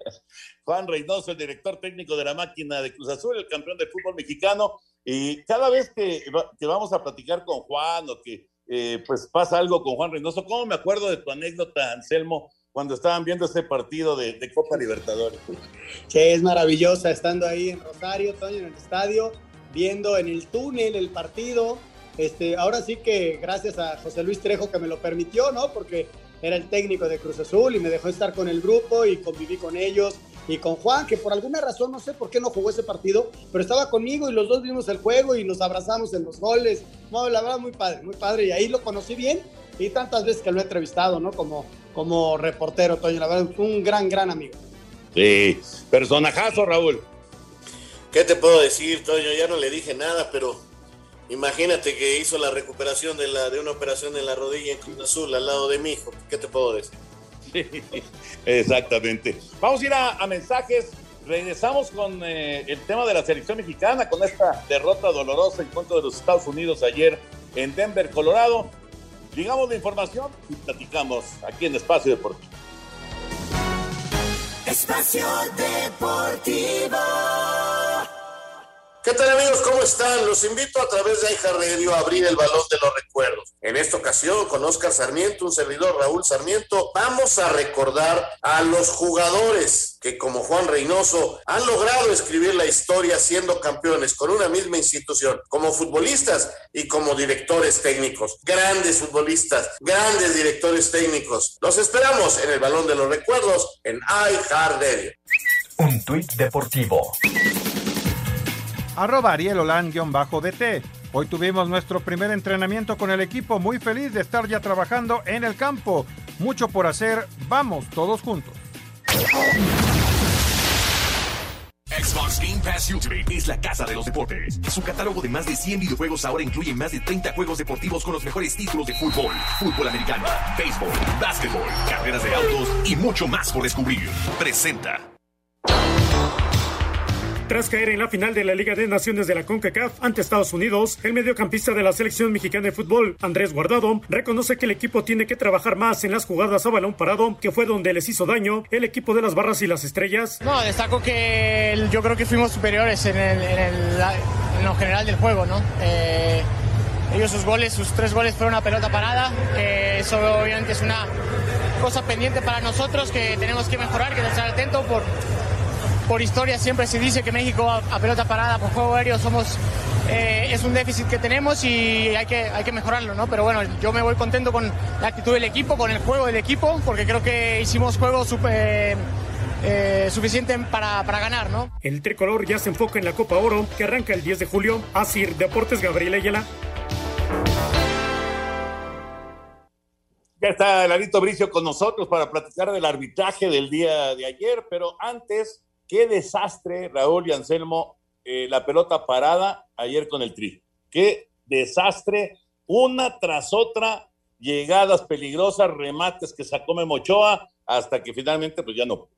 Juan Reynoso, el director técnico de la máquina de Cruz Azul, el campeón de fútbol mexicano. Y cada vez que, que vamos a platicar con Juan o que eh, pues pasa algo con Juan Reynoso. ¿Cómo me acuerdo de tu anécdota, Anselmo, cuando estaban viendo ese partido de, Copa Libertadores? Sí, es maravillosa estando ahí en Rosario, Toño, en el estadio, viendo en el túnel el partido. Este, ahora sí que gracias a José Luis Trejo que me lo permitió, ¿no? Porque era el técnico de Cruz Azul y me dejó estar con el grupo y conviví con ellos y con Juan, que por alguna razón, no sé por qué no jugó ese partido, pero estaba conmigo y los dos vimos el juego y nos abrazamos en los goles. No, la verdad, muy padre, muy padre. Y ahí lo conocí bien y tantas veces que lo he entrevistado, ¿no? Como, como reportero, Toño, la verdad, un gran, gran amigo. Sí, personajazo, Raúl. ¿Qué te puedo decir, Toño? Ya no le dije nada, pero imagínate que hizo la recuperación de, la, de una operación en la rodilla en Cruz Azul al lado de mi hijo. ¿Qué te puedo decir? Exactamente. Vamos a ir a, mensajes. Regresamos con eh, el tema de la selección mexicana, con esta derrota dolorosa en contra de los Estados Unidos ayer en Denver, Colorado. Llegamos la información y platicamos aquí en Espacio Deportivo. Espacio Deportivo. ¿Qué tal amigos? ¿Cómo están? Los invito a través de Aija Radio a abrir el balón de los recuerdos. En esta ocasión, con Oscar Sarmiento, un servidor Raúl Sarmiento, vamos a recordar a los jugadores que como Juan Reynoso han logrado escribir la historia siendo campeones con una misma institución, como futbolistas y como directores técnicos. Grandes futbolistas, grandes directores técnicos. Los esperamos en el balón de los recuerdos en iHeart Radio. Un tuit deportivo arroba Ariel dt Hoy tuvimos nuestro primer entrenamiento con el equipo, muy feliz de estar ya trabajando en el campo. Mucho por hacer, vamos todos juntos. Xbox Game Pass Ultimate es la casa de los deportes. Su catálogo de más de 100 videojuegos ahora incluye más de 30 juegos deportivos con los mejores títulos de fútbol, fútbol americano, béisbol, básquetbol, carreras de autos y mucho más por descubrir. Presenta. Tras caer en la final de la Liga de Naciones de la CONCACAF ante Estados Unidos, el mediocampista de la selección mexicana de fútbol, Andrés Guardado, reconoce que el equipo tiene que trabajar más en las jugadas a balón parado, que fue donde les hizo daño el equipo de las barras y las estrellas. No, destaco que yo creo que fuimos superiores en, el, en, el, en lo general del juego, ¿no? Eh, ellos sus goles, sus tres goles fueron una pelota parada, que eso obviamente es una cosa pendiente para nosotros que tenemos que mejorar, que estar atento por, por historia siempre se dice que México a, a pelota parada por juego aéreo somos eh, es un déficit que tenemos y hay que, hay que mejorarlo, ¿no? Pero bueno, yo me voy contento con la actitud del equipo, con el juego del equipo, porque creo que hicimos juego super, eh, suficiente para, para, ganar, ¿no? El tricolor ya se enfoca en la Copa Oro, que arranca el 10 de julio. Asir Deportes Gabriel Ayala. Ya está Larito Bricio con nosotros para platicar del arbitraje del día de ayer, pero antes, qué desastre, Raúl y Anselmo, eh, la pelota parada ayer con el Tri. Qué desastre, una tras otra, llegadas peligrosas, remates que sacó Memochoa, hasta que finalmente pues ya no.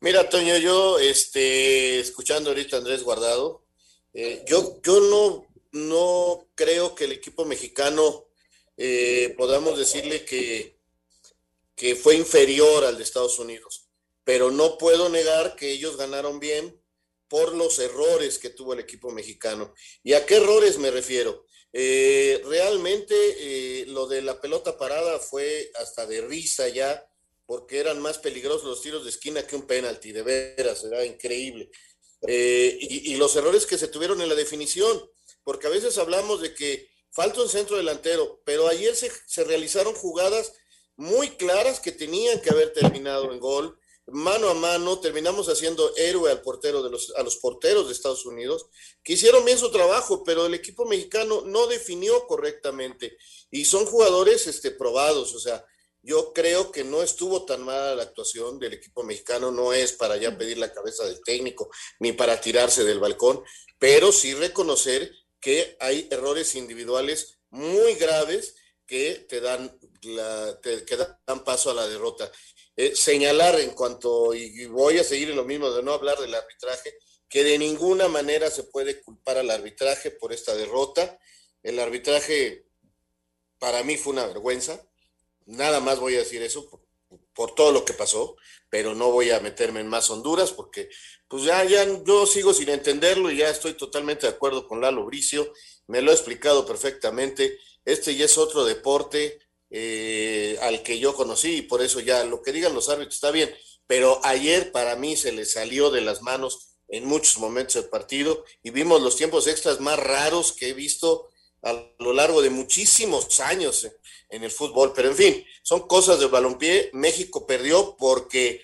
Mira, Toño, yo, este, escuchando ahorita a Andrés Guardado, eh, yo, yo no, no creo que el equipo mexicano eh, podamos decirle que, que fue inferior al de Estados Unidos, pero no puedo negar que ellos ganaron bien por los errores que tuvo el equipo mexicano. ¿Y a qué errores me refiero? Eh, realmente eh, lo de la pelota parada fue hasta de risa ya, porque eran más peligrosos los tiros de esquina que un penalti, de veras, era increíble. Eh, y, y, los errores que se tuvieron en la definición, porque a veces hablamos de que falta un centro delantero, pero ayer se, se realizaron jugadas muy claras que tenían que haber terminado en gol mano a mano, terminamos haciendo héroe al portero de los, a los porteros de Estados Unidos, que hicieron bien su trabajo, pero el equipo mexicano no definió correctamente. Y son jugadores este, probados, o sea, yo creo que no estuvo tan mala la actuación del equipo mexicano, no es para ya pedir la cabeza del técnico, ni para tirarse del balcón, pero sí reconocer que hay errores individuales muy graves que te dan, la, te, que dan paso a la derrota. Eh, señalar en cuanto, y voy a seguir en lo mismo de no hablar del arbitraje, que de ninguna manera se puede culpar al arbitraje por esta derrota. El arbitraje para mí fue una vergüenza. Nada más voy a decir eso por, todo lo que pasó, pero no voy a meterme en más Honduras porque pues ya, ya yo sigo sin entenderlo y ya estoy totalmente de acuerdo con Lalo Bricio, me lo ha explicado perfectamente. Este ya es otro deporte, eh, al que yo conocí y por eso ya lo que digan los árbitros está bien, pero ayer para mí se le salió de las manos en muchos momentos del partido y vimos los tiempos extras más raros que he visto a lo largo de muchísimos años en el fútbol, pero en fin, son cosas del balompié, México perdió porque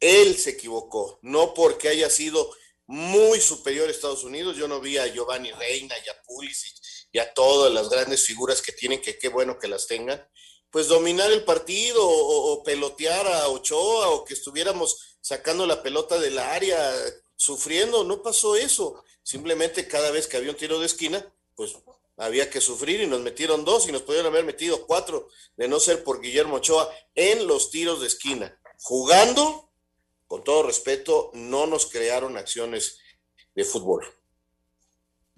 él se equivocó, no porque haya sido muy superior a Estados Unidos, yo no vi a Giovanni Reina y a Pulisic y a todas las grandes figuras que tienen, que qué bueno que las tengan, pues dominar el partido o, o, pelotear a Ochoa o que estuviéramos sacando la pelota del área, sufriendo, no pasó eso. Simplemente cada vez que había un tiro de esquina, pues había que sufrir y nos metieron dos y nos pudieron haber metido cuatro, de no ser por Guillermo Ochoa, en los tiros de esquina. Jugando, con todo respeto, no nos crearon acciones de fútbol.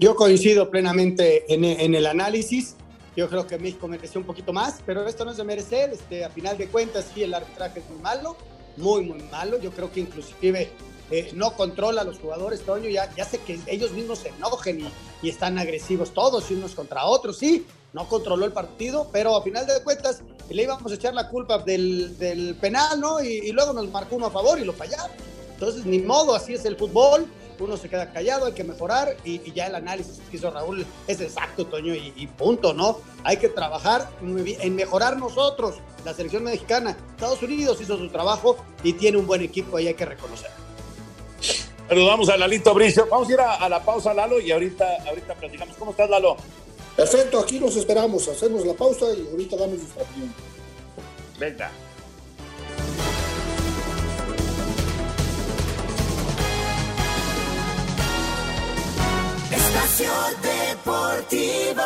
Yo coincido plenamente en, en, el análisis. Yo creo que México mereció un poquito más, pero esto no es de merecer. Este, a final de cuentas, sí, el arbitraje es muy malo, muy, muy malo. Yo creo que inclusive eh, no controla a los jugadores, Toño. Ya, ya sé que ellos mismos se enojen y, y, están agresivos todos, unos contra otros. Sí, no controló el partido, pero a final de cuentas le íbamos a echar la culpa del, del penal, ¿no? Y, y, luego nos marcó uno a favor y lo fallaron. Entonces, ni modo, así es el fútbol uno se queda callado, hay que mejorar y, y ya el análisis que hizo Raúl es exacto, Toño, y, y, punto, ¿no? Hay que trabajar en mejorar nosotros, la selección mexicana. Estados Unidos hizo su trabajo y tiene un buen equipo y hay que reconocerlo. Saludamos a Lalito Bricio. Vamos a ir a, a, la pausa, Lalo, y ahorita, ahorita platicamos. ¿Cómo estás, Lalo? Perfecto, aquí nos esperamos. Hacemos la pausa y ahorita damos nuestra opinión. Venga. Espacio Deportivo.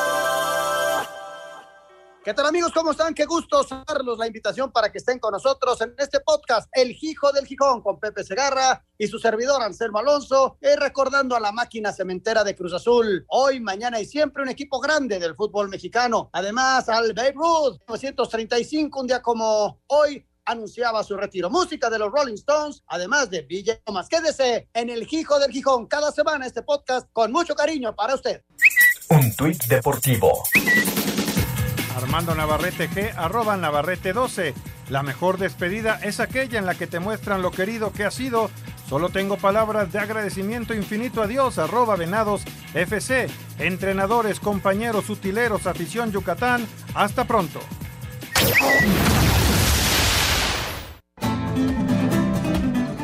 ¿Qué tal amigos? ¿Cómo están? Qué gusto darlos la invitación para que estén con nosotros en este podcast, El Hijo del Gijón, con Pepe Segarra y su servidor Anselmo Alonso, y recordando a la máquina cementera de Cruz Azul. Hoy, mañana y siempre un equipo grande del fútbol mexicano. Además, al Babe Ruth, 1935, un día como hoy, anunciaba su retiro. Música de los Rolling Stones, además de Villa Thomas. Quédese en el Hijo del Gijón cada semana este podcast con mucho cariño para usted. Un tuit deportivo. Armando Navarrete G, arroba Navarrete 12. La mejor despedida es aquella en la que te muestran lo querido que has sido. Solo tengo palabras de agradecimiento infinito a Dios, arroba Venados FC. Entrenadores, compañeros, utileros, afición Yucatán. Hasta pronto.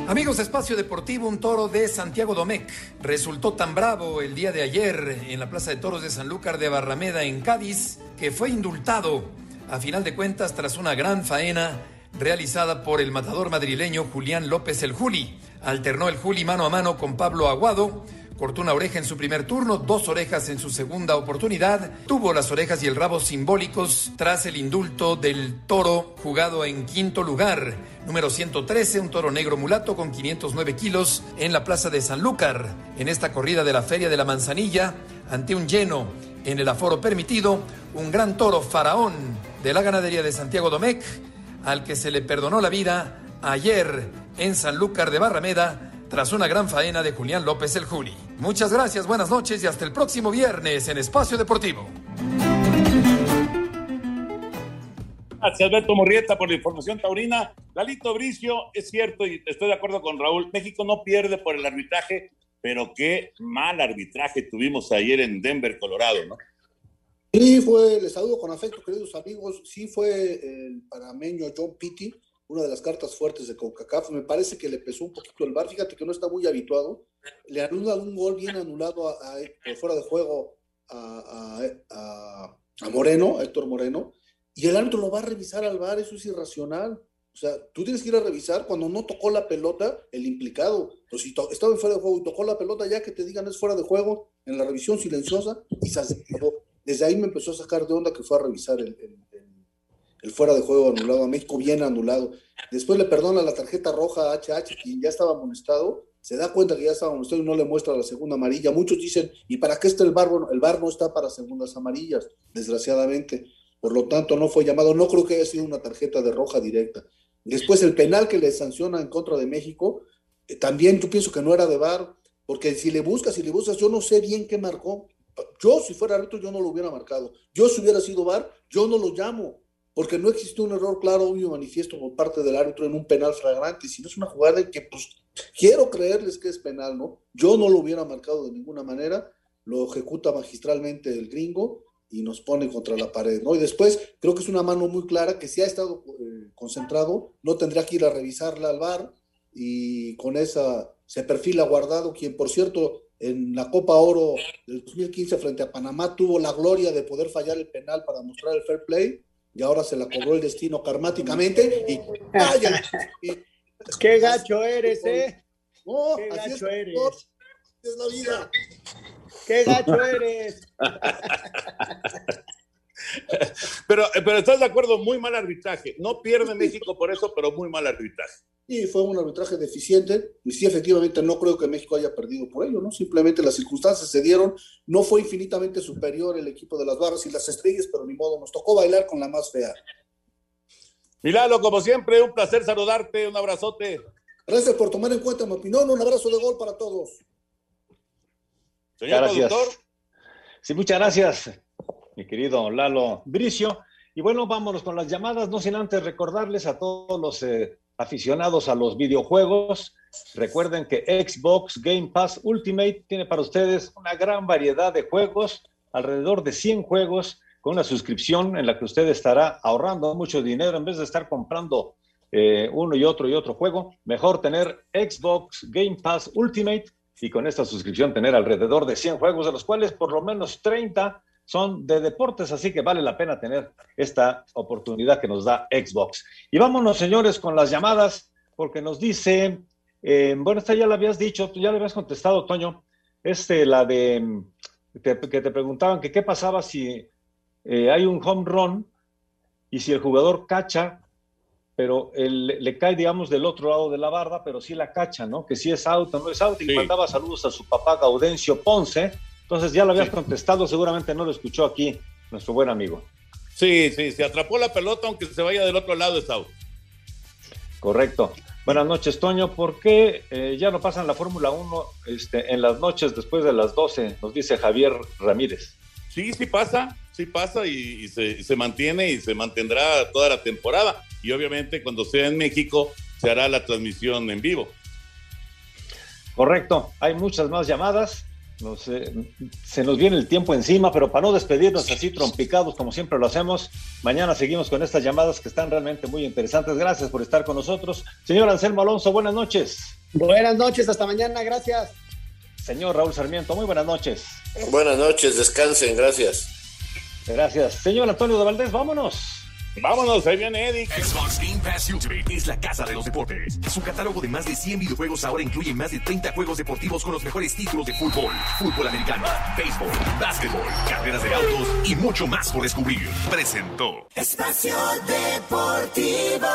Amigos Espacio Deportivo, un toro de Santiago Domecq resultó tan bravo el día de ayer en la Plaza de Toros de Sanlúcar de Barrameda en Cádiz que fue indultado a final de cuentas tras una gran faena realizada por el matador madrileño Julián López el Juli. Alternó el Juli mano a mano con Pablo Aguado Cortó una oreja en su primer turno, dos orejas en su segunda oportunidad. Tuvo las orejas y el rabo simbólicos tras el indulto del toro jugado en quinto lugar. Número 113, un toro negro mulato con 509 kilos en la plaza de Sanlúcar. En esta corrida de la Feria de la Manzanilla, ante un lleno en el aforo permitido, un gran toro faraón de la ganadería de Santiago Domecq, al que se le perdonó la vida ayer en Sanlúcar de Barrameda tras una gran faena de Julián López el Juli. Muchas gracias, buenas noches y hasta el próximo viernes en Espacio Deportivo. Gracias, Alberto Morrieta, por la información taurina. Lalito Bricio, es cierto, y estoy de acuerdo con Raúl, México no pierde por el arbitraje, pero qué mal arbitraje tuvimos ayer en Denver, Colorado, ¿no? Sí, fue, les saludo con afecto, queridos amigos, sí fue el panameño John Pitti, una de las cartas fuertes de CONCACAF. Me parece que le pesó un poquito el bar. Fíjate que no está muy habituado. Le anula un gol bien anulado a, por fuera de juego a, Moreno, a Héctor Moreno, y el árbitro lo va a revisar al bar. Eso es irracional. O sea, tú tienes que ir a revisar cuando no tocó la pelota el implicado. Pues si estaba en fuera de juego y tocó la pelota, ya que te digan es fuera de juego, en la revisión silenciosa, y se Desde ahí me empezó a sacar de onda que fue a revisar el fuera de juego anulado a México, bien anulado. Después le perdona la tarjeta roja a HH, quien ya estaba amonestado, se da cuenta que ya estaba amonestado y no le muestra la segunda amarilla. Muchos dicen, ¿y para qué está el bar? El bar no está para segundas amarillas, desgraciadamente. Por lo tanto, no fue llamado. No creo que haya sido una tarjeta de roja directa. Después, el penal que le sanciona en contra de México, eh, también yo pienso que no era de bar, porque si le buscas, si le buscas, yo no sé bien qué marcó. Yo, si fuera árbitro, yo no lo hubiera marcado. Yo, si hubiera sido bar, yo no lo llamo porque no existe un error claro, obvio, manifiesto por parte del árbitro en un penal flagrante, sino es una jugada que, pues, quiero creerles que es penal, ¿no? Yo no lo hubiera marcado de ninguna manera, lo ejecuta magistralmente el gringo y nos pone contra la pared, ¿no? Y después creo que es una mano muy clara que si ha estado eh, concentrado, no tendría que ir a revisarla al bar y con esa se perfila guardado, quien por cierto en la Copa Oro del 2015 frente a Panamá tuvo la gloria de poder fallar el penal para mostrar el fair play y ahora se la cobró el destino karmáticamente y vaya. Qué gacho eres, ¿eh? Qué gacho eres. Es la vida. Qué gacho eres. pero, pero estás de acuerdo, muy mal arbitraje. No pierde México por eso, pero muy mal arbitraje. Y fue un arbitraje deficiente, y sí, efectivamente, no creo que México haya perdido por ello, ¿no? Simplemente las circunstancias se dieron, no fue infinitamente superior el equipo de las barras y las estrellas, pero ni modo, nos tocó bailar con la más fea. Milano, como siempre, un placer saludarte, un abrazote. Gracias por tomar en cuenta mi opinión, un abrazo de gol para todos. Señor gracias. Sí, muchas gracias, mi querido Lalo Bricio. Y bueno, vámonos con las llamadas, no sin antes recordarles a todos los eh, aficionados a los videojuegos, recuerden que Xbox Game Pass Ultimate tiene para ustedes una gran variedad de juegos, alrededor de 100 juegos, con una suscripción en la que usted estará ahorrando mucho dinero en vez de estar comprando eh, uno y otro y otro juego. Mejor tener Xbox Game Pass Ultimate y con esta suscripción tener alrededor de 100 juegos, de los cuales por lo menos 30 son de deportes, así que vale la pena tener esta oportunidad que nos da Xbox. Y vámonos, señores, con las llamadas, porque nos dice, eh, bueno, esta ya la habías dicho, ya le habías contestado, Toño, este, la de que, te preguntaban que qué pasaba si eh, hay un home run y si el jugador cacha, pero le cae, digamos, del otro lado de la barda, pero sí la cacha, ¿no? Que si es out o no es out, y mandaba saludos a su papá Gaudencio Ponce. Entonces ya lo habías contestado, seguramente no lo escuchó aquí nuestro buen amigo. Sí, sí, se atrapó la pelota, aunque se vaya del otro lado, es out. Correcto. Buenas noches, Toño. ¿Por qué eh, ya no pasan la Fórmula 1 este, en las noches después de las 12? Nos dice Javier Ramírez. Sí, sí pasa, sí pasa y, se, mantiene y se mantendrá toda la temporada. Y obviamente cuando sea en México se hará la transmisión en vivo. Correcto, hay muchas más llamadas. Se nos viene el tiempo encima, pero para no despedirnos así trompicados como siempre lo hacemos, mañana seguimos con estas llamadas que están realmente muy interesantes. Gracias por estar con nosotros. Señor Anselmo Alonso, buenas noches. Buenas noches, hasta mañana, gracias. Señor Raúl Sarmiento, muy buenas noches. Buenas noches, descansen, gracias. Gracias. Señor Antonio de Valdés, vámonos. Vámonos, ahí viene Eddie. Xbox Game Pass Ultimate es la casa de los deportes. Su catálogo de más de 100 videojuegos ahora incluye más de 30 juegos deportivos con los mejores títulos de fútbol, fútbol americano, béisbol, básquetbol, carreras de autos y mucho más por descubrir. Presentó Espacio Deportivo.